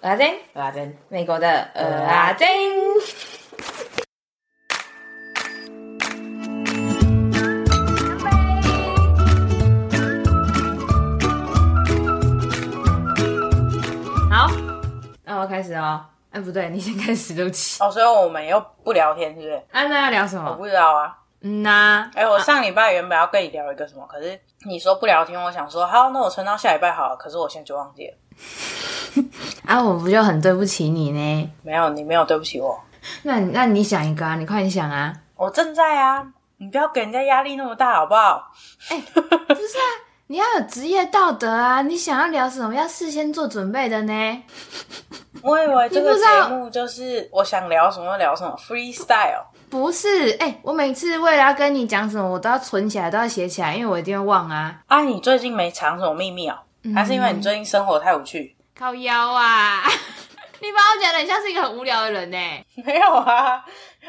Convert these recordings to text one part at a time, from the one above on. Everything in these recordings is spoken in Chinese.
阿珍，阿珍，美国的呃阿珍。好，那我开始哦。哎，不对，你先开始，对不起。哦，所以我们又不聊天，是不是？啊，那要聊什么？我不知道啊。嗯呐、啊。哎，我上礼拜原本要跟你聊一个什么，可是你说不聊天，我想说好，那我存到下礼拜好了。可是我现在就忘记了。啊，我不就很对不起你呢？没有，你没有对不起我。那那你想一个啊，你快点想啊！我正在啊，你不要给人家压力那么大，好不好？哎，不是啊，你要有职业道德啊！你想要聊什么，要事先做准备的呢。我以为这个节目就是我想聊什么聊什么，freestyle。不是，哎、欸，我每次为了要跟你讲什么，我都要存起来，都要写起来，因为我一定会忘啊。啊，你最近没藏什么秘密哦？嗯、还是因为你最近生活太无趣？靠腰啊！你把我讲的很像是一个很无聊的人呢。没有啊，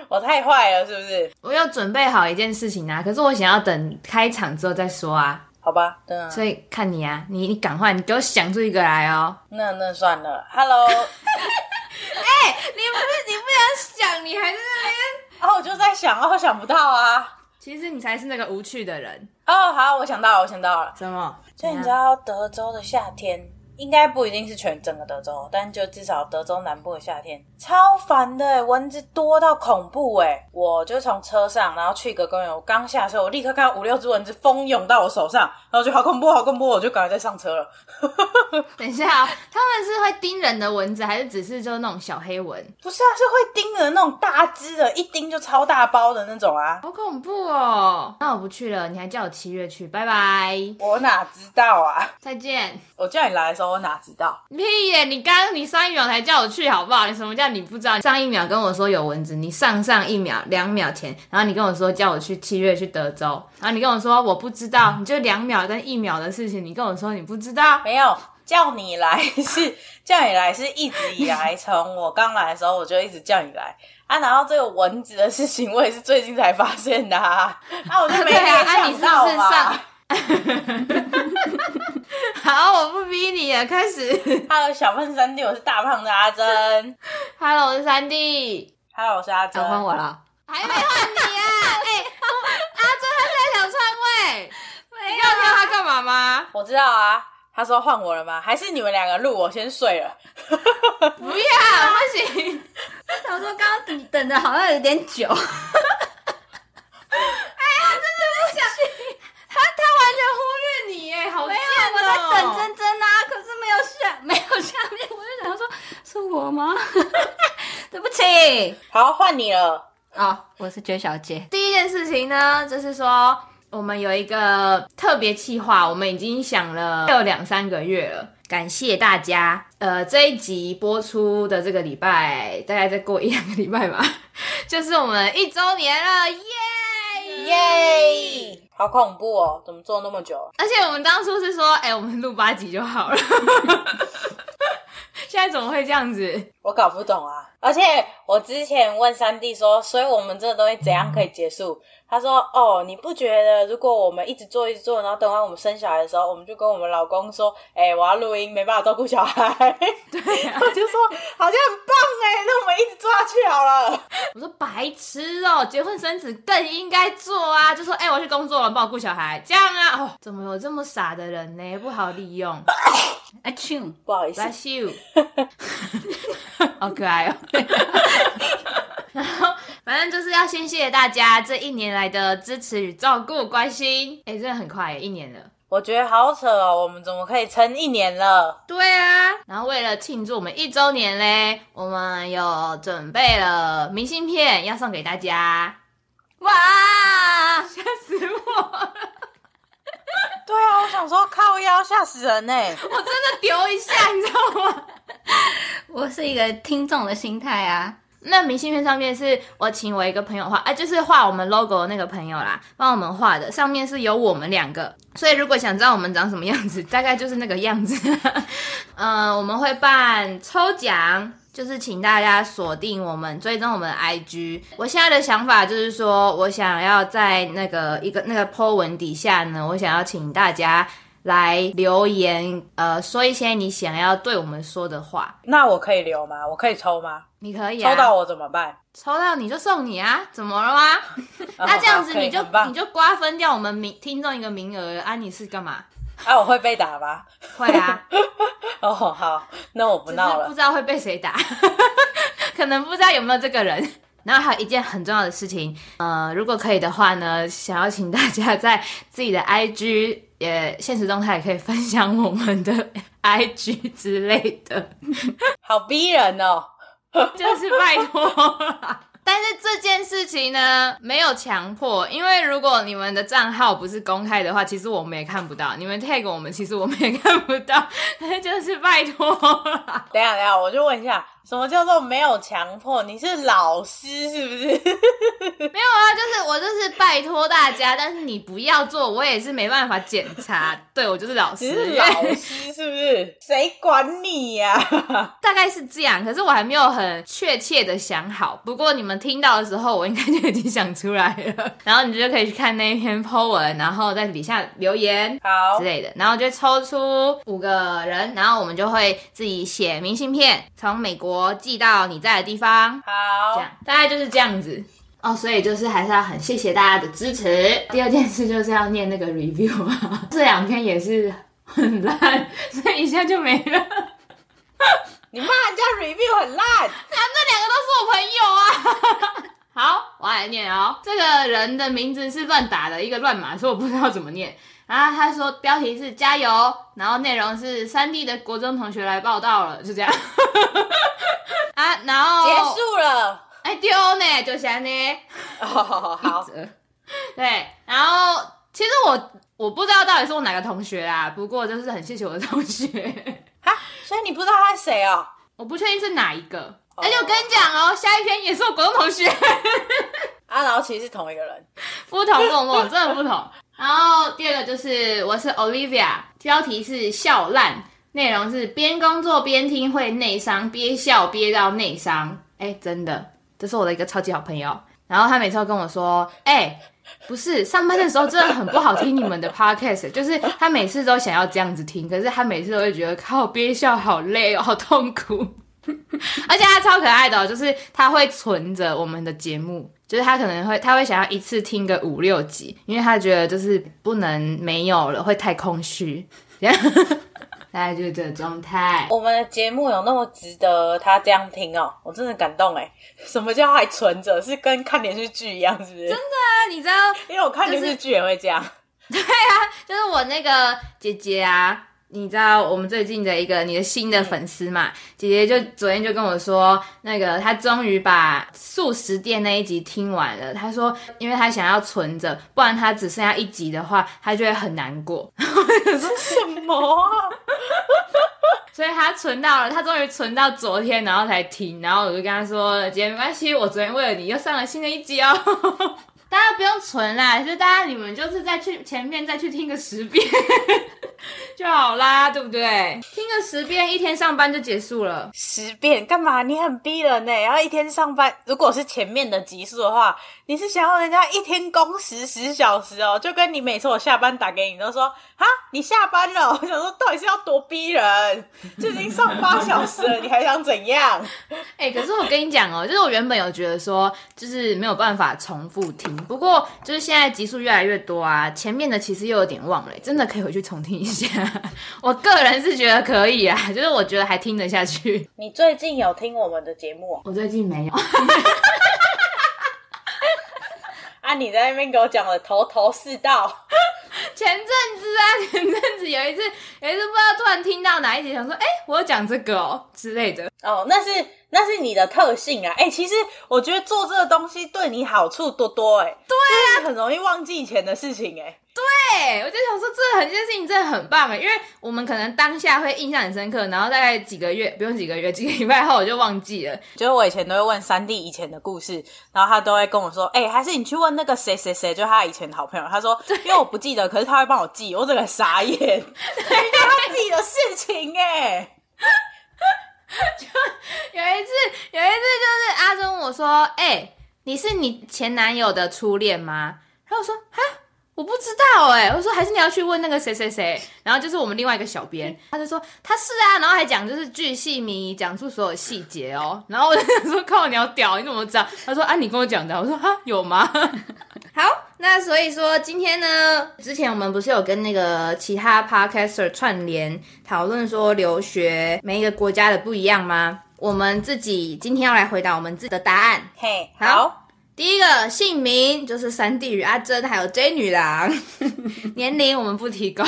我太坏了，是不是？我要准备好一件事情啊，可是我想要等开场之后再说啊。好吧，对啊。所以看你啊，你你赶快，你给我想出一个来哦。那那算了，Hello。哎、欸，你不是你不想想，你还在那边？哦，我就在想，哦，想不到啊。其实你才是那个无趣的人。哦，好，我想到了，我想到了。什么？就你知道德州的夏天。应该不一定是全整个德州，但就至少德州南部的夏天超烦的，蚊子多到恐怖哎！我就从车上，然后去一个公园，我刚下车，我立刻看到五六只蚊子蜂涌到我手上，然后就好恐怖，好恐怖，我就赶快再上车了。等一下啊，他们是会叮人的蚊子，还是只是就是那种小黑蚊？不是啊，是会叮人那种大只的，一叮就超大包的那种啊，好恐怖哦！那我不去了，你还叫我七月去，拜拜。我哪知道啊？再见。我叫你来的时候。我哪知道？屁耶！你刚刚你上一秒才叫我去，好不好？你什么叫你不知道？上一秒跟我说有蚊子，你上上一秒两秒前，然后你跟我说叫我去七月去德州，然后你跟我说我不知道，你就两秒跟一秒的事情，你跟我说你不知道？没有叫你来是 叫你来是一直以来从我刚来的时候我就一直叫你来啊，然后这个蚊子的事情我也是最近才发现的啊，啊我就没 想到嘛。好，我不逼你了，开始。Hello，小胖三弟，我是大胖的阿珍。Hello，我是三弟。Hello，我是阿珍。换我了，还没换你啊？哎、欸，阿珍他现在想篡位，你知道他干嘛吗？我知道啊，他说换我了吗？还是你们两个录，我先睡了？不要，不行。我说刚刚等等的好像有点久。等珍珍啊，可是没有下，没有下面，我就想说，是我吗？对不起，好，换你了啊、哦！我是娟小姐。第一件事情呢，就是说我们有一个特别计划，我们已经想了有两三个月了。感谢大家。呃，这一集播出的这个礼拜，大概再过一两个礼拜吧，就是我们一周年了，耶耶！好恐怖哦！怎么做那么久？而且我们当初是说，哎、欸，我们录八集就好了。现在怎么会这样子？我搞不懂啊！而且我之前问三弟说，所以我们这个东西怎样可以结束？他说：“哦，你不觉得如果我们一直做一直做，然后等完我们生小孩的时候，我们就跟我们老公说，哎、欸，我要录音，没办法照顾小孩。对啊”，我就说好像很棒哎，那我们一直做下去好了。我说白痴哦，结婚生子更应该做啊！就说哎、欸，我去工作了，帮我顾小孩，这样啊？哦，怎么有这么傻的人呢？不好利用。阿秋，不好意思。Bless you。好可爱哦。然后。反正就是要先谢谢大家这一年来的支持与照顾、关心。哎，真的很快，一年了。我觉得好扯哦，我们怎么可以撑一年了？对啊。然后为了庆祝我们一周年嘞，我们有准备了明信片要送给大家。哇！吓死我了！对啊，我想说靠腰吓死人呢。我真的丢一下，你知道吗？我是一个听众的心态啊。那明信片上面是我请我一个朋友画，哎、啊，就是画我们 logo 的那个朋友啦，帮我们画的。上面是有我们两个，所以如果想知道我们长什么样子，大概就是那个样子。嗯、我们会办抽奖，就是请大家锁定我们，追踪我们的 IG。我现在的想法就是说，我想要在那个一个那个 po 文底下呢，我想要请大家来留言，呃，说一些你想要对我们说的话。那我可以留吗？我可以抽吗？你可以啊。抽到我怎么办？抽到你就送你啊？怎么了吗？那这样子你就你就瓜分掉我们名听众一个名额啊？你是干嘛？啊，我会被打吗？会啊。哦，好，那我不闹了。不知道会被谁打，可能不知道有没有这个人。然后还有一件很重要的事情，呃，如果可以的话呢，想要请大家在自己的 IG 也现实动态也可以分享我们的 IG 之类的，好逼人哦，就是拜托。但是这件事情呢，没有强迫，因为如果你们的账号不是公开的话，其实我们也看不到。你们 tag 我们，其实我们也看不到。就是拜托。等一下，等一下，我就问一下。什么叫做没有强迫？你是老师是不是？没有啊，就是我就是拜托大家，但是你不要做，我也是没办法检查。对，我就是老师，你是老师 是不是？谁管你呀、啊？大概是这样，可是我还没有很确切的想好。不过你们听到的时候，我应该就已经想出来了。然后你就可以去看那一篇 po 文，然后在底下留言好之类的，然后就抽出五个人，然后我们就会自己写明信片，从美国。我寄到你在的地方，好，这样大概就是这样子哦。所以就是还是要很谢谢大家的支持。第二件事就是要念那个 review 啊，这两篇也是很烂，所以一下就没了。你骂人家 review 很烂，那那两个都是我朋友啊。好，我来念哦。这个人的名字是乱打的一个乱码，所以我不知道怎么念。然后他说标题是加油，然后内容是三 D 的国中同学来报到了，就这样。啊，然后结束了，哎丢呢，就像呢。哦，好，好，对，然后其实我我不知道到底是我哪个同学啦，不过就是很谢谢我的同学。哈，所以你不知道他是谁哦？我不确定是哪一个。而且我跟你讲哦，下一篇也是我国中同学。啊，然后其实是同一个人，不同不同，真的不同。然后第二个就是我是 Olivia，标题是笑烂，内容是边工作边听会内伤，憋笑憋到内伤。哎，真的，这是我的一个超级好朋友。然后他每次都跟我说，哎，不是上班的时候真的很不好听你们的 podcast，就是他每次都想要这样子听，可是他每次都会觉得靠憋笑好累哦，好痛苦。而且他超可爱的哦，就是他会存着我们的节目，就是他可能会他会想要一次听个五六集，因为他觉得就是不能没有了，会太空虚。大概就是这个状态。我们的节目有那么值得他这样听哦？我真的感动哎！什么叫还存着？是跟看连续剧一样，是不是？真的啊，你知道？因为我看连续剧也会这样。对啊，就是我那个姐姐啊。你知道我们最近的一个你的新的粉丝嘛？姐姐就昨天就跟我说，那个她终于把素食店那一集听完了。她说，因为她想要存着，不然她只剩下一集的话，她就会很难过。我说什么啊？所以她存到了，她终于存到昨天，然后才听。然后我就跟她说，姐姐没关系，我昨天为了你又上了新的一集哦。大家不用存啦，就大家你们就是再去前面再去听个十遍。就好啦，对不对？听个十遍，一天上班就结束了。十遍干嘛？你很逼人呢。然后一天上班，如果是前面的集数的话，你是想要人家一天工时十小时哦？就跟你每次我下班打给你都说，哈，你下班了。我想说，到底是要多逼人？就已经上八小时了，你还想怎样？哎、欸，可是我跟你讲哦，就是我原本有觉得说，就是没有办法重复听。不过就是现在集数越来越多啊，前面的其实又有点忘了，真的可以回去重听一下。我个人是觉得可以啊，就是我觉得还听得下去。你最近有听我们的节目啊？我最近没有。啊，你在那边给我讲的头头是道。前阵子啊，前阵子有一次，有一次不知道突然听到哪一集，想说，哎、欸，我有讲这个哦之类的。哦，那是那是你的特性啊。哎、欸，其实我觉得做这个东西对你好处多多哎。对啊，很容易忘记以前的事情哎。对，我就想说，这很件事情真的很棒哎，因为我们可能当下会印象很深刻，然后大概几个月，不用几个月，几个礼拜后我就忘记了。就是我以前都会问三弟以前的故事，然后他都会跟我说，哎、欸，还是你去问那个谁谁谁，就他以前的好朋友。他说，因为我不记得，可是他会帮我记，我整个傻眼，因为 他自己的事情哎。就有一次，有一次就是阿忠我说，哎、欸，你是你前男友的初恋吗？然后我说，哈。我不知道哎、欸，我说还是你要去问那个谁谁谁，然后就是我们另外一个小编，他就说他是啊，然后还讲就是巨细靡遗讲出所有细节哦，然后我就说靠，你要屌，你怎么知道？他说啊，你跟我讲的，我说哈有吗？好，那所以说今天呢，之前我们不是有跟那个其他 podcaster 串联讨论说留学每一个国家的不一样吗？我们自己今天要来回答我们自己的答案。嘿，好。好第一个姓名就是三弟与阿珍，还有 J 女郎。年龄我们不提供。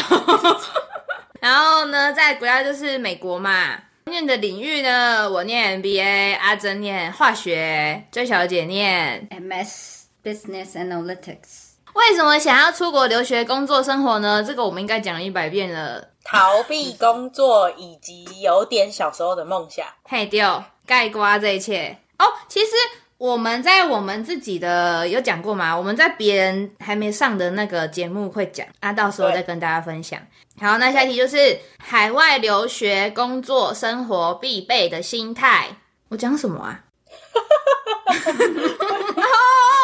然后呢，在国家就是美国嘛。念的领域呢，我念 MBA，阿珍念化学，J 小姐念 MS Business Analytics。为什么想要出国留学、工作、生活呢？这个我们应该讲了一百遍了。逃避工作以及有点小时候的梦想。嘿，丢盖瓜这一切哦，其实。我们在我们自己的有讲过吗？我们在别人还没上的那个节目会讲，啊，到时候再跟大家分享。好，那下一题就是海外留学、工作、生活必备的心态。我讲什么啊？哦，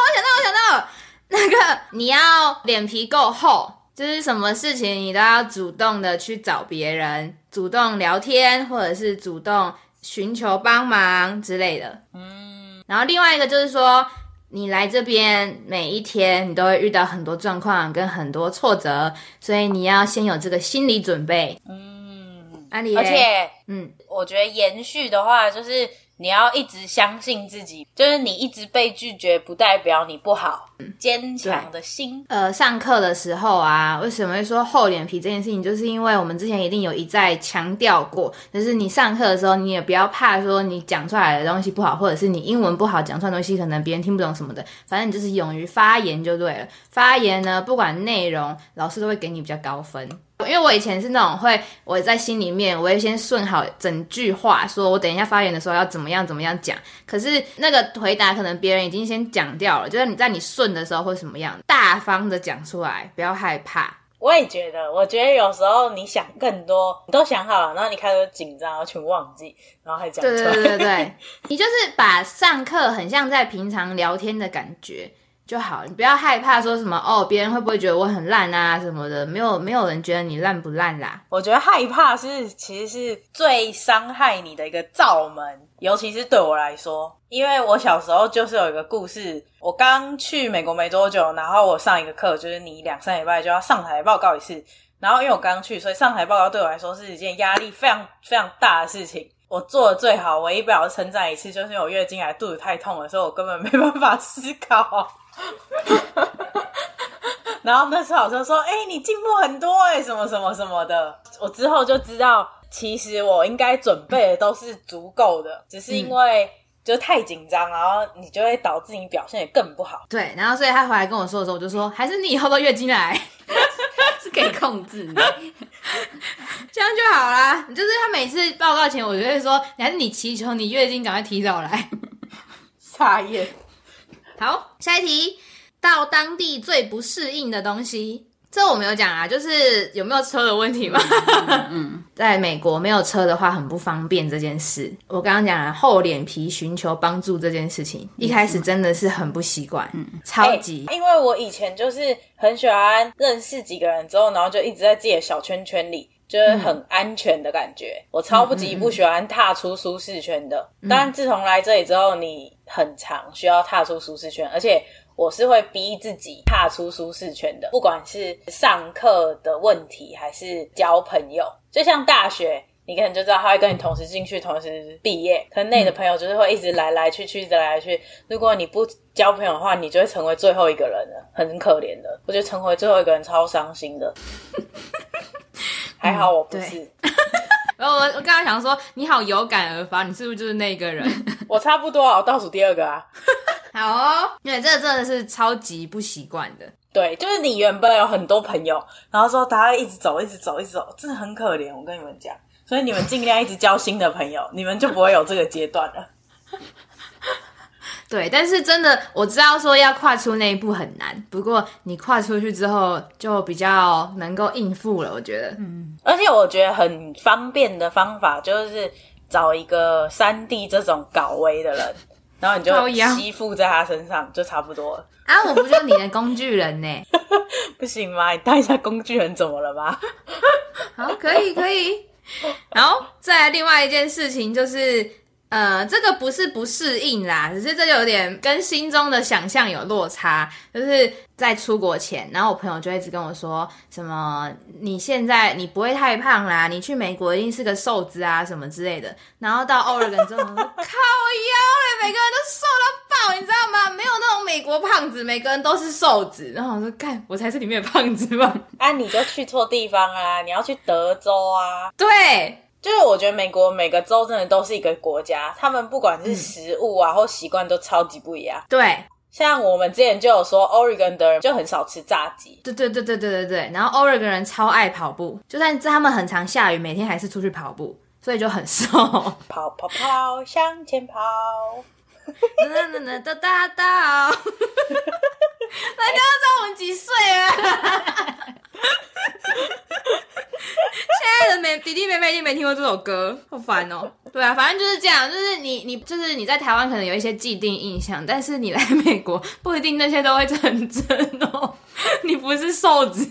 我想到，我想到，那个你要脸皮够厚，就是什么事情你都要主动的去找别人，主动聊天，或者是主动寻求帮忙之类的。嗯。然后另外一个就是说，你来这边每一天，你都会遇到很多状况跟很多挫折，所以你要先有这个心理准备。嗯，安利，而且，嗯，我觉得延续的话就是。你要一直相信自己，就是你一直被拒绝，不代表你不好。坚强的心。呃，上课的时候啊，为什么会说厚脸皮这件事情？就是因为我们之前一定有一再强调过，就是你上课的时候，你也不要怕说你讲出来的东西不好，或者是你英文不好讲出来的东西可能别人听不懂什么的，反正你就是勇于发言就对了。发言呢，不管内容，老师都会给你比较高分。因为我以前是那种会，我在心里面，我会先顺好整句话，说我等一下发言的时候要怎么样怎么样讲。可是那个回答可能别人已经先讲掉了，就是你在你顺的时候会什么样，大方的讲出来，不要害怕。我也觉得，我觉得有时候你想更多，你都想好了，然后你开始紧张，然后全忘记，然后还讲出来。对对对 对，你就是把上课很像在平常聊天的感觉。就好，你不要害怕说什么哦，别人会不会觉得我很烂啊什么的？没有，没有人觉得你烂不烂啦。我觉得害怕是其实是最伤害你的一个罩门，尤其是对我来说，因为我小时候就是有一个故事，我刚去美国没多久，然后我上一个课就是你两三礼拜就要上台报告一次，然后因为我刚去，所以上台报告对我来说是一件压力非常非常大的事情。我做的最好，唯一不要称赞一次，就是因为我月经来肚子太痛了，所以我根本没办法思考。然后那时候老师说：“哎、你进步很多哎、什么什么什么的。”我之后就知道，其实我应该准备的都是足够的，只是因为就太紧张，然后你就会导致你表现也更不好。对，然后所以他回来跟我说的时候，我就说：“还是你以后都月经来，是可以控制的，这样就好啦。”就是他每次报告前，我就会说：“还是你祈求你月经赶快提早来。”撒野。好，下一题，到当地最不适应的东西，这我没有讲啊，就是有没有车的问题嘛。嗯，嗯，在美国没有车的话很不方便这件事。我刚刚讲了厚脸皮寻求帮助这件事情，一开始真的是很不习惯，嗯，超级、欸。因为我以前就是很喜欢认识几个人之后，然后就一直在自己的小圈圈里。就是很安全的感觉，嗯、我超不级不喜欢踏出舒适圈的。嗯嗯嗯、但自从来这里之后，你很常需要踏出舒适圈，而且我是会逼自己踏出舒适圈的。不管是上课的问题，还是交朋友，就像大学，你可能就知道他会跟你同时进去，同时毕业。可能那的朋友就是会一直来来去去，一直来来去。如果你不交朋友的话，你就会成为最后一个人了，很可怜的。我觉得成为最后一个人超伤心的。还好我不是，然 后我我刚刚想说，你好有感而发，你是不是就是那个人？我差不多啊，我倒数第二个啊。好哦，因为这真的是超级不习惯的。对，就是你原本有很多朋友，然后说大家一直走，一直走，一直走，真的很可怜。我跟你们讲，所以你们尽量一直交新的朋友，你们就不会有这个阶段了。对，但是真的我知道说要跨出那一步很难，不过你跨出去之后就比较能够应付了，我觉得。嗯，而且我觉得很方便的方法就是找一个三 D 这种搞微的人，然后你就吸附在他身上，就差不多了。啊，我不就是你的工具人呢？不行吗？你当一下工具人怎么了吗？好，可以，可以。然后再来另外一件事情就是。呃，这个不是不适应啦，只是这有点跟心中的想象有落差。就是在出国前，然后我朋友就一直跟我说什么：“你现在你不会太胖啦，你去美国一定是个瘦子啊，什么之类的。”然后到 Oregon 之后，我说：“靠腰嘞，每个人都瘦到爆，你知道吗？没有那种美国胖子，每个人都是瘦子。”然后我说：“干，我才是里面的胖子吧？”啊，你就去错地方啊！你要去德州啊！对。就是我觉得美国每个州真的都是一个国家，他们不管是食物啊、嗯、或习惯都超级不一样。对，像我们之前就有说，Oregon 的人就很少吃炸鸡。对对对对对对对。然后 Oregon 人超爱跑步，就算他们很常下雨，每天还是出去跑步，所以就很瘦。跑跑跑，向前跑。哒哒哒哒哒哒。人家知道我们几岁啊？现在的妹弟弟妹妹一定没听过这首歌，好烦哦。对啊，反正就是这样，就是你你就是你在台湾可能有一些既定印象，但是你来美国不一定那些都会成真哦。你不是瘦子，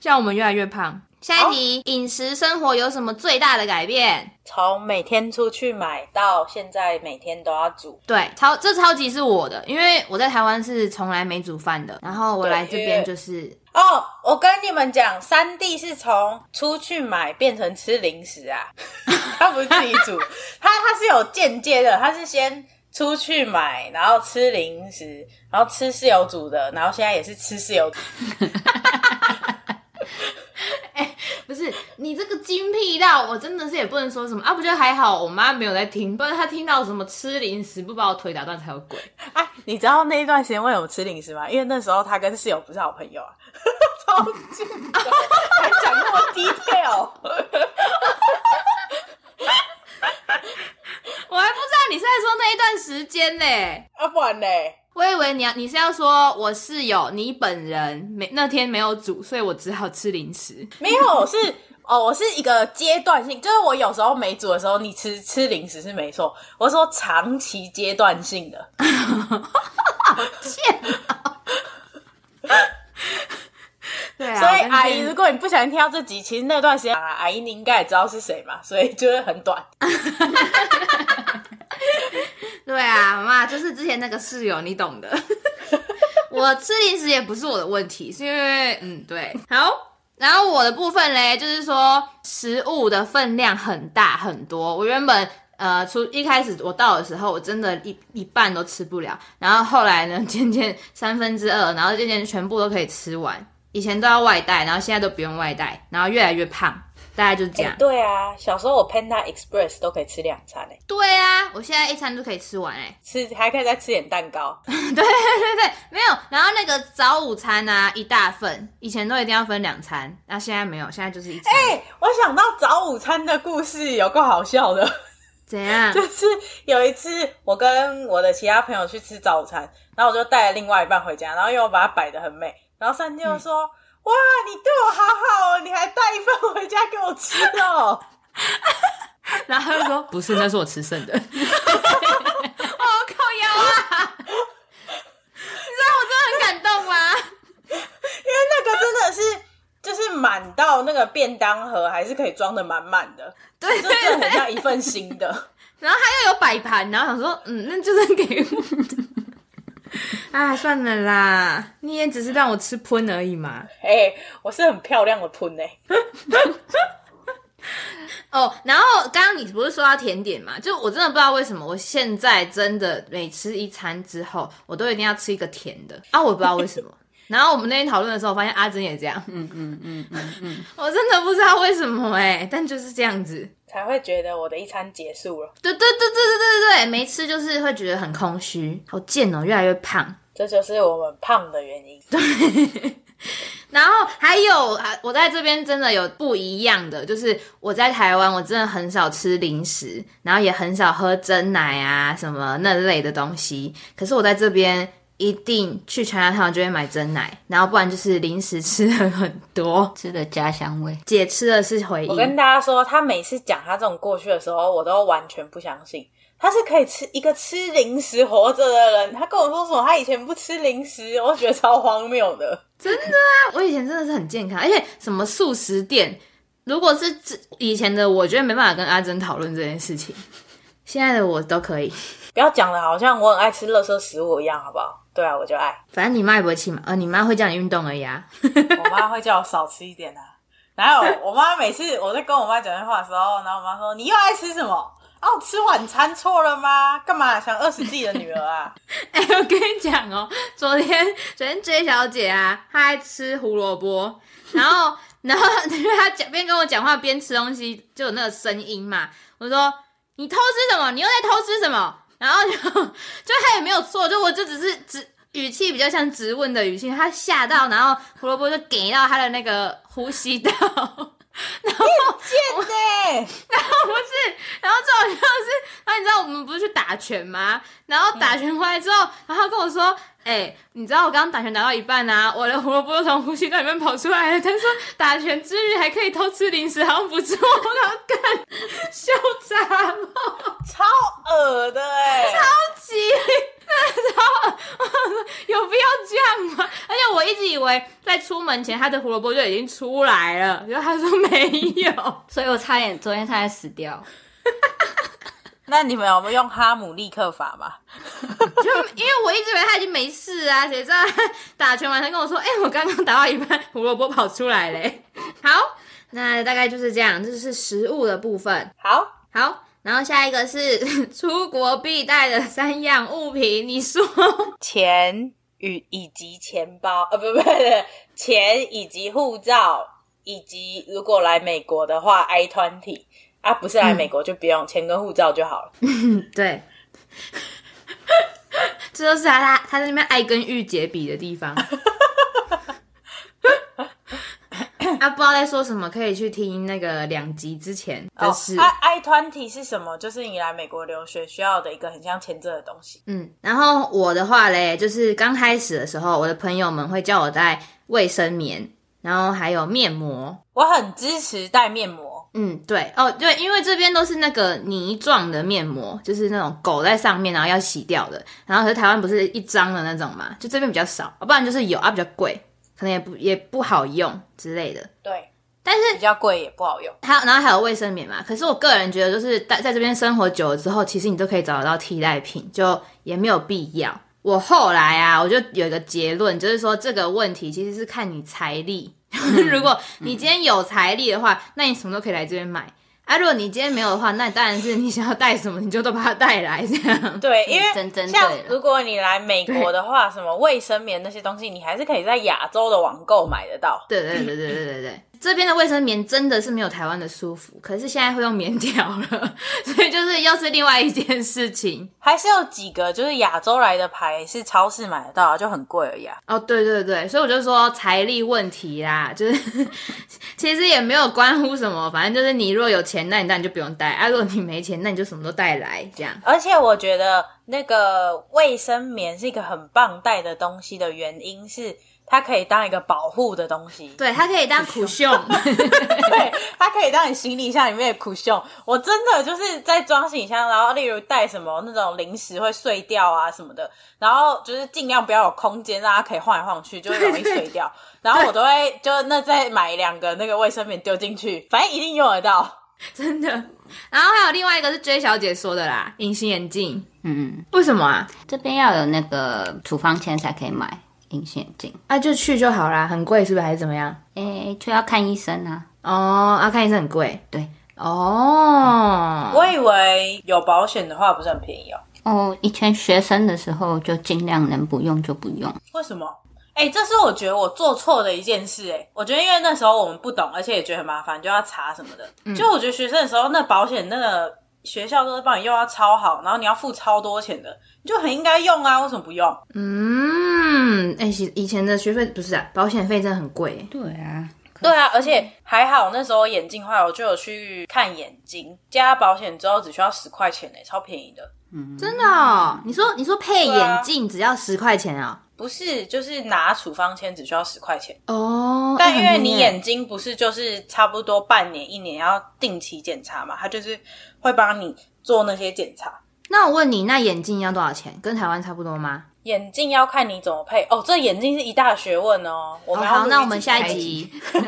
像我们越来越胖。下一题，饮、oh. 食生活有什么最大的改变？从每天出去买到现在每天都要煮。对，超这超级是我的，因为我在台湾是从来没煮饭的，然后我来这边就是。哦，我跟你们讲，三弟是从出去买变成吃零食啊，他不是自己煮，他他是有间接的，他是先出去买，然后吃零食，然后吃室友煮的，然后现在也是吃室友煮。不是你这个精辟到，我真的是也不能说什么啊！不就还好，我妈没有在听，不然她听到什么吃零食，不把我腿打断才有鬼。啊，你知道那一段时间为什么吃零食吗？因为那时候她跟室友不是好朋友啊，超近的，还讲那么 detail。我还不知道你是在说那一段时间呢，啊，不然呢？我以为你要你是要说我室友你本人没那天没有煮，所以我只好吃零食。没有，是哦，我是一个阶段性，就是我有时候没煮的时候，你吃吃零食是没错。我说长期阶段性的，好贱啊！对啊，所以阿姨，如果你不想听到这集，其实那段时间啊阿姨你应该也知道是谁嘛，所以就会很短。对啊，妈，就是之前那个室友，你懂的。我吃零食也不是我的问题，是因为嗯，对。好，然后我的部分嘞，就是说食物的分量很大很多。我原本呃，从一开始我到的时候，我真的一一半都吃不了。然后后来呢，渐渐三分之二，然后渐渐全部都可以吃完。以前都要外带，然后现在都不用外带，然后越来越胖。大概就是这样、欸。对啊，小时候我 Panda Express 都可以吃两餐诶、欸。对啊，我现在一餐都可以吃完诶、欸。吃还可以再吃点蛋糕。对对对对，没有。然后那个早午餐啊，一大份，以前都一定要分两餐，那现在没有，现在就是一餐。哎、欸，我想到早午餐的故事，有够好笑的。怎样？就是有一次，我跟我的其他朋友去吃早午餐，然后我就带了另外一半回家，然后因为我把它摆得很美，然后三弟就说。嗯哇，你对我好好哦，你还带一份回家给我吃哦。然后他就说：“不是，那是我吃剩的。”哦，靠腰啊！你知道我真的很感动吗？因为那个真的是就是满到那个便当盒还是可以装的满满的，对，就真的很像一份新的。然后他又有摆盘，然后想说：“嗯，那就是给我。” 啊，算了啦，你也只是让我吃喷而已嘛。哎、欸，我是很漂亮的喷哎。哦，然后刚刚你不是说到甜点嘛？就我真的不知道为什么，我现在真的每吃一餐之后，我都一定要吃一个甜的啊！我不知道为什么。然后我们那天讨论的时候，我发现阿珍也这样。嗯嗯嗯嗯嗯，我真的不知道为什么哎、欸，但就是这样子。才会觉得我的一餐结束了。对对对对对对对，没吃就是会觉得很空虚，好贱哦，越来越胖。这就是我们胖的原因。对。然后还有，我在这边真的有不一样的，就是我在台湾，我真的很少吃零食，然后也很少喝真奶啊什么那类的东西。可是我在这边一定去全家堂就会买真奶，然后不然就是零食吃的很多，吃的家乡味。姐吃的是回忆。我跟大家说，他每次讲他这种过去的时候，我都完全不相信。他是可以吃一个吃零食活着的人。他跟我说什么？他以前不吃零食，我觉得超荒谬的。真的啊，我以前真的是很健康，而且什么素食店，如果是以前的，我觉得没办法跟阿珍讨论这件事情。现在的我都可以。不要讲的好像我很爱吃垃圾食物一样，好不好？对啊，我就爱。反正你妈也不会气嘛，呃，你妈会叫你运动而已啊。我妈会叫我少吃一点啊。然后我妈每次我在跟我妈讲电话的时候，然后我妈说：“你又爱吃什么？啊，我吃晚餐错了吗？干嘛想饿死自己的女儿啊？” 哎、欸，我跟你讲哦，昨天昨天 J 小姐啊，她爱吃胡萝卜，然后 然后因为她讲边跟我讲话边吃东西，就有那个声音嘛。我说：“你偷吃什么？你又在偷吃什么？”然后就就他也没有错，就我就只是只语气比较像质问的语气，他吓到，然后胡萝卜就给到他的那个呼吸道，然后贱呢，然后不是，然后最好笑是，然后你知道我们不是去打拳吗？然后打拳回来之后，嗯、然后跟我说。哎、欸，你知道我刚刚打拳打到一半啊，我的胡萝卜从呼吸道里面跑出来了。他说打拳之余还可以偷吃零食，好像不错。然后干，羞杂了，超恶的哎、欸，超级，超恶。有必要这样吗？而且我一直以为在出门前他的胡萝卜就已经出来了，然后他说没有，所以我差点昨天差点死掉。那你们有没有用哈姆立克法吗？就因为我一直以为他已经没事啊，谁知道他打拳完他跟我说：“哎、欸，我刚刚打到一半，胡萝卜跑出来嘞。”好，那大概就是这样，这是食物的部分。好，好，然后下一个是出国必带的三样物品，你说钱与以及钱包，呃，不不不，钱以及护照，以及如果来美国的话，I-20。啊，不是来美国就不用钱跟护照就好了。嗯，对，这就是他他他在那边爱跟御姐比的地方。啊，不知道在说什么，可以去听那个两集之前的事。哦、I I 团体是什么？就是你来美国留学需要的一个很像签证的东西。嗯，然后我的话嘞，就是刚开始的时候，我的朋友们会叫我带卫生棉，然后还有面膜。我很支持带面膜。嗯，对哦，对，因为这边都是那个泥状的面膜，就是那种狗在上面，然后要洗掉的。然后可是台湾不是一张的那种嘛，就这边比较少，不然就是有啊，比较贵，可能也不也不好用之类的。对，但是比较贵也不好用。还有，然后还有卫生棉嘛。可是我个人觉得，就是在在这边生活久了之后，其实你都可以找得到替代品，就也没有必要。我后来啊，我就有一个结论，就是说这个问题其实是看你财力。如果你今天有财力的话，那你什么都可以来这边买。啊，如果你今天没有的话，那当然是你想要带什么，你就都把它带来这样。对，因为像如果你来美国的话，什么卫生棉那些东西，你还是可以在亚洲的网购买得到。对对对对对对对。这边的卫生棉真的是没有台湾的舒服，可是现在会用棉条了，所以就是又是另外一件事情。还是有几个就是亚洲来的牌是超市买得到，就很贵而已啊。哦，对对对，所以我就说财力问题啦，就是 其实也没有关乎什么，反正就是你如果有钱，那你当然就不用带；啊，如果你没钱，那你就什么都带来这样。而且我觉得那个卫生棉是一个很棒带的东西的原因是。它可以当一个保护的东西，对，它可以当 cushion，对，它可以当你行李箱里面的 cushion。我真的就是在装行李箱，然后例如带什么那种零食会碎掉啊什么的，然后就是尽量不要有空间让它可以晃来晃去，就会容易碎掉。然后我都会就那再买两个那个卫生棉丢进去，反正一定用得到，真的。然后还有另外一个是 J 小姐说的啦，隐形眼镜，嗯，为什么啊？这边要有那个处方签才可以买。隐形眼镜啊，就去就好啦，很贵是不是还是怎么样？诶，就要看医生啊。哦，啊，看医生很贵。对，哦、嗯，我以为有保险的话不是很便宜哦。哦，以前学生的时候就尽量能不用就不用。为什么？诶，这是我觉得我做错的一件事。哎，我觉得因为那时候我们不懂，而且也觉得很麻烦，就要查什么的。嗯、就我觉得学生的时候，那保险那个学校都是帮你用到超好，然后你要付超多钱的，你就很应该用啊，为什么不用？嗯。嗯，哎、欸，以前的学费不是啊，保险费真的很贵。对啊，对啊，而且还好那时候眼镜坏，我就有去看眼睛，加保险之后只需要十块钱呢，超便宜的。嗯，真的哦？你说你说配眼镜只要十块钱啊？不是，就是拿处方签只需要十块钱哦。但因为你眼睛不是就是差不多半年一年要定期检查嘛，他就是会帮你做那些检查。那我问你，那眼镜要多少钱？跟台湾差不多吗？眼镜要看你怎么配哦。这眼镜是一大学问哦。我们好，好，那我们下一集。这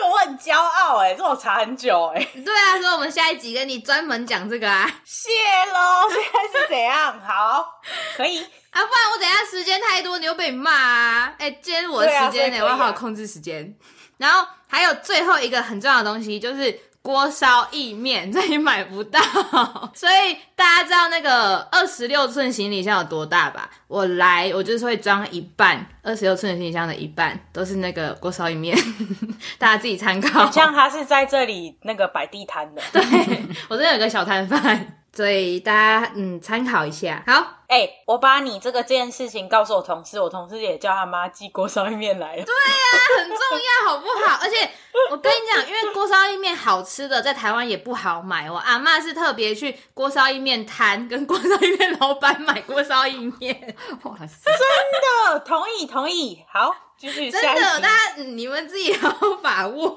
个我很骄傲哎，这我查很久哎。对啊，所以我们下一集跟你专门讲这个啊。谢喽，现在是怎样？好，可以啊，不然我等一下时间太多，你又被你骂啊。哎，今天我的时间呢，啊啊、我要好好控制时间。然后还有最后一个很重要的东西就是。锅烧意面这里买不到，所以大家知道那个二十六寸行李箱有多大吧？我来，我就是会装一半，二十六寸行李箱的一半都是那个锅烧意面，大家自己参考。像他是在这里那个摆地摊的，对，我这边有个小摊贩。所以大家嗯参考一下。好，哎、欸，我把你这个这件事情告诉我同事，我同事也叫他妈寄锅烧意面来了。对呀、啊，很重要，好不好？而且我跟你讲，因为锅烧意面好吃的在台湾也不好买。我阿嬷是特别去锅烧意面摊跟锅烧意面老板买锅烧意面。哇塞，真的同意同意。好，继续。真的，大家、嗯、你们自己好好把握。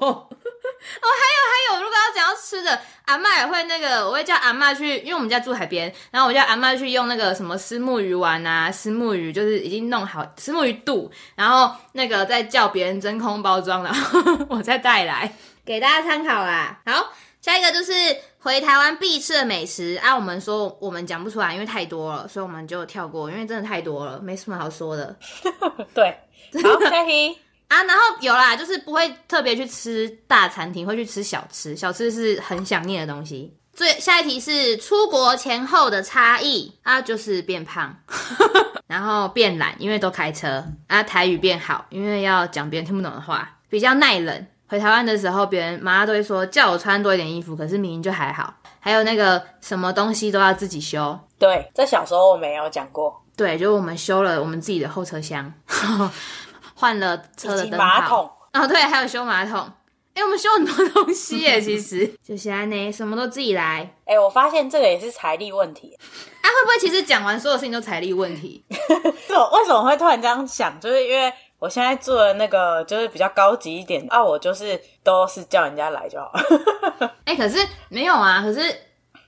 哦，还有还有，如果要讲要吃的，阿嬷也会那个，我会叫阿嬷去，因为我们家住海边，然后我叫阿嬷去用那个什么虱目鱼丸啊，虱目鱼就是已经弄好虱目鱼肚，然后那个再叫别人真空包装，然后 我再带来给大家参考啦。好，下一个就是回台湾必吃的美食啊，我们说我们讲不出来，因为太多了，所以我们就跳过，因为真的太多了，没什么好说的。对，好，下一题。啊，然后有啦，就是不会特别去吃大餐厅，会去吃小吃。小吃是很想念的东西。最下一题是出国前后的差异啊，就是变胖，然后变懒，因为都开车啊。台语变好，因为要讲别人听不懂的话，比较耐冷。回台湾的时候，别人妈都会说叫我穿多一点衣服，可是明明就还好。还有那个什么东西都要自己修。对，在小时候我没有讲过。对，就是我们修了我们自己的后车厢。换了车的灯泡，马桶哦，对，还有修马桶。哎、欸，我们修很多东西耶，其实 就现在呢，什么都自己来。哎、欸，我发现这个也是财力问题。啊，会不会其实讲完所有事情都财力问题？对，为什么会突然这样想？就是因为我现在做的那个就是比较高级一点啊，我就是都是叫人家来就好。哎、欸，可是没有啊，可是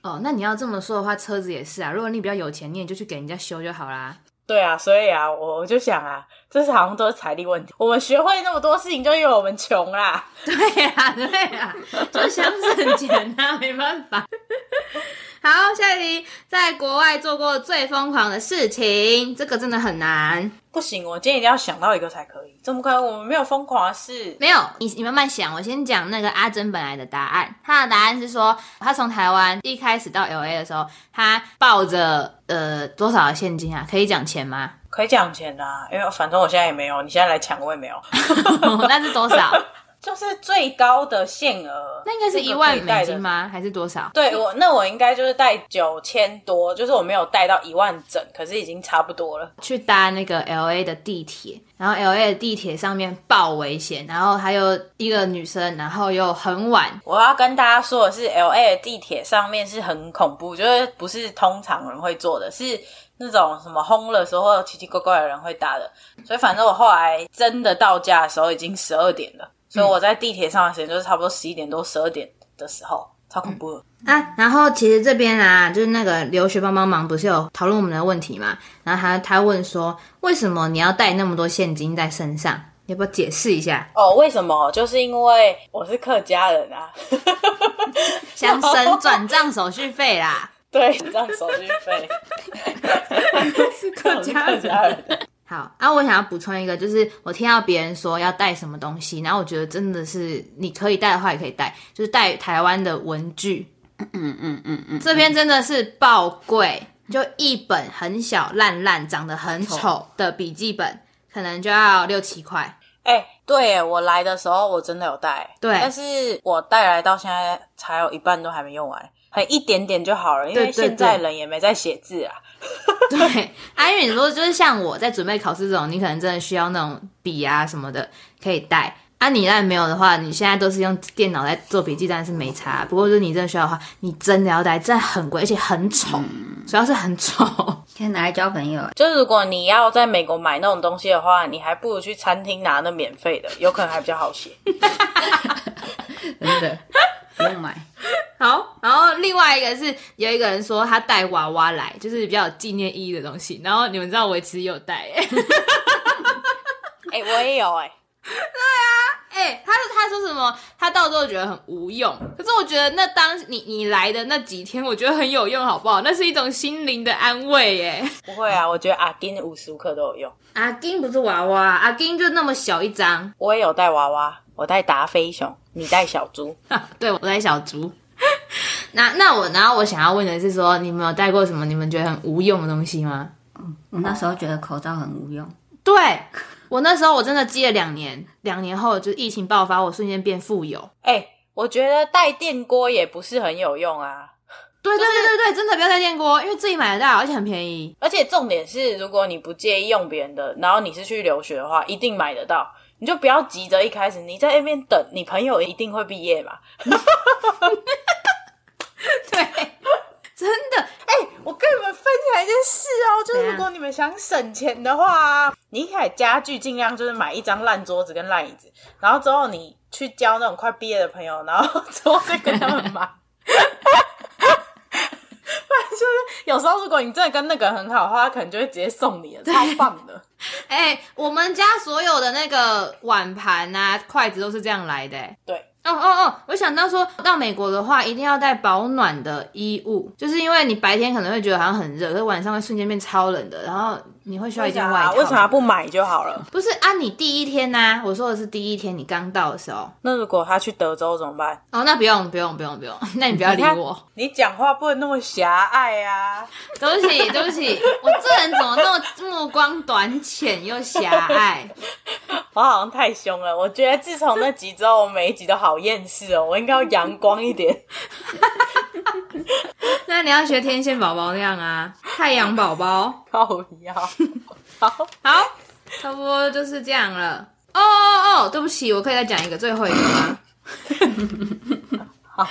哦，那你要这么说的话，车子也是啊。如果你比较有钱，你也就去给人家修就好啦。对啊，所以啊，我我就想啊，这是好像都是财力问题。我们学会那么多事情，就因为我们穷啦。对呀、啊，对呀、啊，就想省钱啊，没办法。好，下一题，在国外做过最疯狂的事情，这个真的很难。不行，我今天一定要想到一个才可以。怎么可能？我们没有疯狂的事。没有，你你慢慢想。我先讲那个阿珍本来的答案。她的答案是说，她从台湾一开始到 LA 的时候，她抱着呃多少的现金啊？可以讲钱吗？可以讲钱啊，因为反正我现在也没有，你现在来抢我也没有。那是多少？就是最高的限额，那应该是一万美金吗？还是多少？对我，那我应该就是带九千多，就是我没有带到一万整，可是已经差不多了。去搭那个 LA 的地铁，然后 LA 的地铁上面爆危险，然后还有一个女生，然后又很晚。我要跟大家说的是，LA 的地铁上面是很恐怖，就是不是通常人会坐的，是那种什么 homeless 或者奇奇怪怪的人会搭的。所以反正我后来真的到家的时候已经十二点了。所以我在地铁上的时间就是差不多十一点多、十二点的时候，超恐怖啊！然后其实这边啊，就是那个留学帮帮忙，不是有讨论我们的问题嘛？然后他他问说，为什么你要带那么多现金在身上？你要不要解释一下？哦，为什么？就是因为我是客家人啊，想省转账手续费啦。对，转账手续费 是客家人。好，然后我想要补充一个，就是我听到别人说要带什么东西，然后我觉得真的是你可以带的话也可以带，就是带台湾的文具，嗯嗯嗯嗯嗯，这边真的是爆贵，就一本很小烂烂、长得很丑的笔记本，可能就要六七块。哎、欸，对，我来的时候我真的有带，对，但是我带来到现在才有一半都还没用完，还一点点就好了，因为现在人也没在写字啊。对，阿韵，你说就是像我在准备考试这种，你可能真的需要那种笔啊什么的可以带。啊，你那没有的话，你现在都是用电脑在做笔记，当然是没差。不过，就是你真的需要的话，你真的要带，真的很贵，而且很丑，嗯、主要是很丑，可以拿来交朋友。就如果你要在美国买那种东西的话，你还不如去餐厅拿那免费的，有可能还比较好写。真的，不用买。好，然后另外一个是有一个人说他带娃娃来，就是比较有纪念意义的东西。然后你们知道我其实有带，哎、欸，我也有、欸，哎。对啊，哎、欸，他说他说什么？他到时候觉得很无用，可是我觉得那当你你来的那几天，我觉得很有用，好不好？那是一种心灵的安慰，耶。不会啊，我觉得阿金无时无刻都有用。阿金不是娃娃，阿金就那么小一张。我也有带娃娃，我带达菲熊，你带小猪。对，我带小猪。那那我然后我想要问的是说，你们有带过什么你们觉得很无用的东西吗？嗯，我那时候觉得口罩很无用。对。我那时候我真的积了两年，两年后就疫情爆发，我瞬间变富有。哎、欸，我觉得带电锅也不是很有用啊。对对对对对，真的不要带电锅，因为自己买得到，而且很便宜。而且重点是，如果你不介意用别人的，然后你是去留学的话，一定买得到。你就不要急着一开始你在那边等，你朋友一定会毕业吧。对。真的，我跟你们分享一件事哦，就是如果你们想省钱的话，你一开家具尽量就是买一张烂桌子跟烂椅子，然后之后你去交那种快毕业的朋友，然后之后再跟他们买。不然就是有时候如果你真的跟那个人很好的话，他可能就会直接送你了，超棒的。哎、欸，我们家所有的那个碗盘啊、筷子都是这样来的。对。哦哦哦！我想到说到美国的话，一定要带保暖的衣物，就是因为你白天可能会觉得好像很热，可是晚上会瞬间变超冷的，然后你会需要一件外套。为什么不买就好了？不是啊，你第一天呢、啊？我说的是第一天，你刚到的时候。那如果他去德州怎么办？哦，那不用不用不用不用，那你不要理我。你讲话不能那么狭隘啊！对不起对不起，我这人怎么那么目光短浅又狭隘？我好像太凶了。我觉得自从那集之后，我每一集都好厌世哦。我应该要阳光一点。那你要学天线宝宝那样啊，太阳宝宝。好，要。好，好，差不多就是这样了。哦哦哦，对不起，我可以再讲一个最后一个吗？好。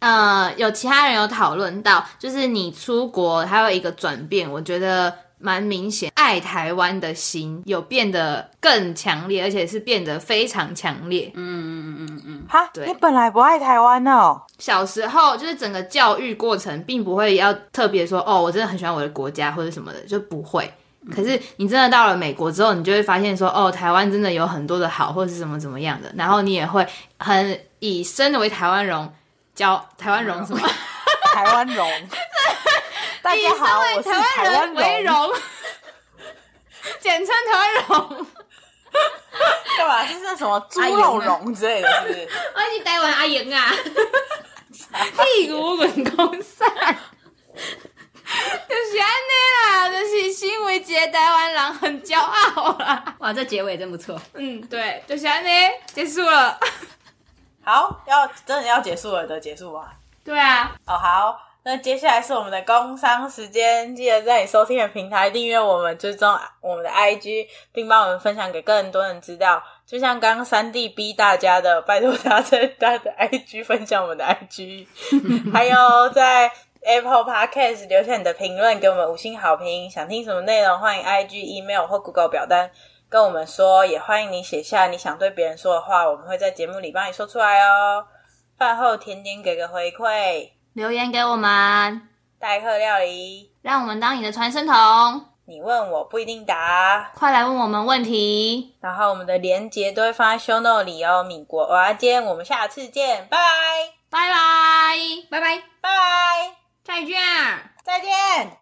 呃，有其他人有讨论到，就是你出国还有一个转变，我觉得。蛮明显，爱台湾的心有变得更强烈，而且是变得非常强烈。嗯嗯嗯嗯嗯，哈，对，你本来不爱台湾哦。小时候就是整个教育过程，并不会要特别说哦，我真的很喜欢我的国家或者什么的，就不会。可是你真的到了美国之后，你就会发现说哦，台湾真的有很多的好，或者是怎么怎么样的，然后你也会很以身为台湾荣，叫台湾荣什么？台湾荣。大家好，我是台湾人为荣，简称台湾荣。干嘛？这是什么猪肉荣之类的？是不是？我是台湾阿莹啊！屁股滚公散，就是安尼啦，就是身为一个台湾人很骄傲啦。哇，这结尾真不错。嗯，对，就是安尼结束了。好，要真的要结束了的结束吧？对啊。哦，好。那接下来是我们的工商时间，记得在你收听的平台订阅我们，追踪我们的 IG，并帮我们分享给更多人知道。就像刚刚三弟逼大家的，拜托他在他的 IG 分享我们的 IG，还有在 Apple Podcast 留下你的评论，给我们五星好评。想听什么内容，欢迎 IG、email 或 Google 表单跟我们说，也欢迎你写下你想对别人说的话，我们会在节目里帮你说出来哦。饭后甜点给个回馈。留言给我们，代客料理，让我们当你的传声筒。你问我不一定答，快来问我们问题。然后我们的连接都会放在 show note 里哦。米国蚵仔煎，我们下次见，拜拜，拜拜，拜拜，拜拜，再见，再见。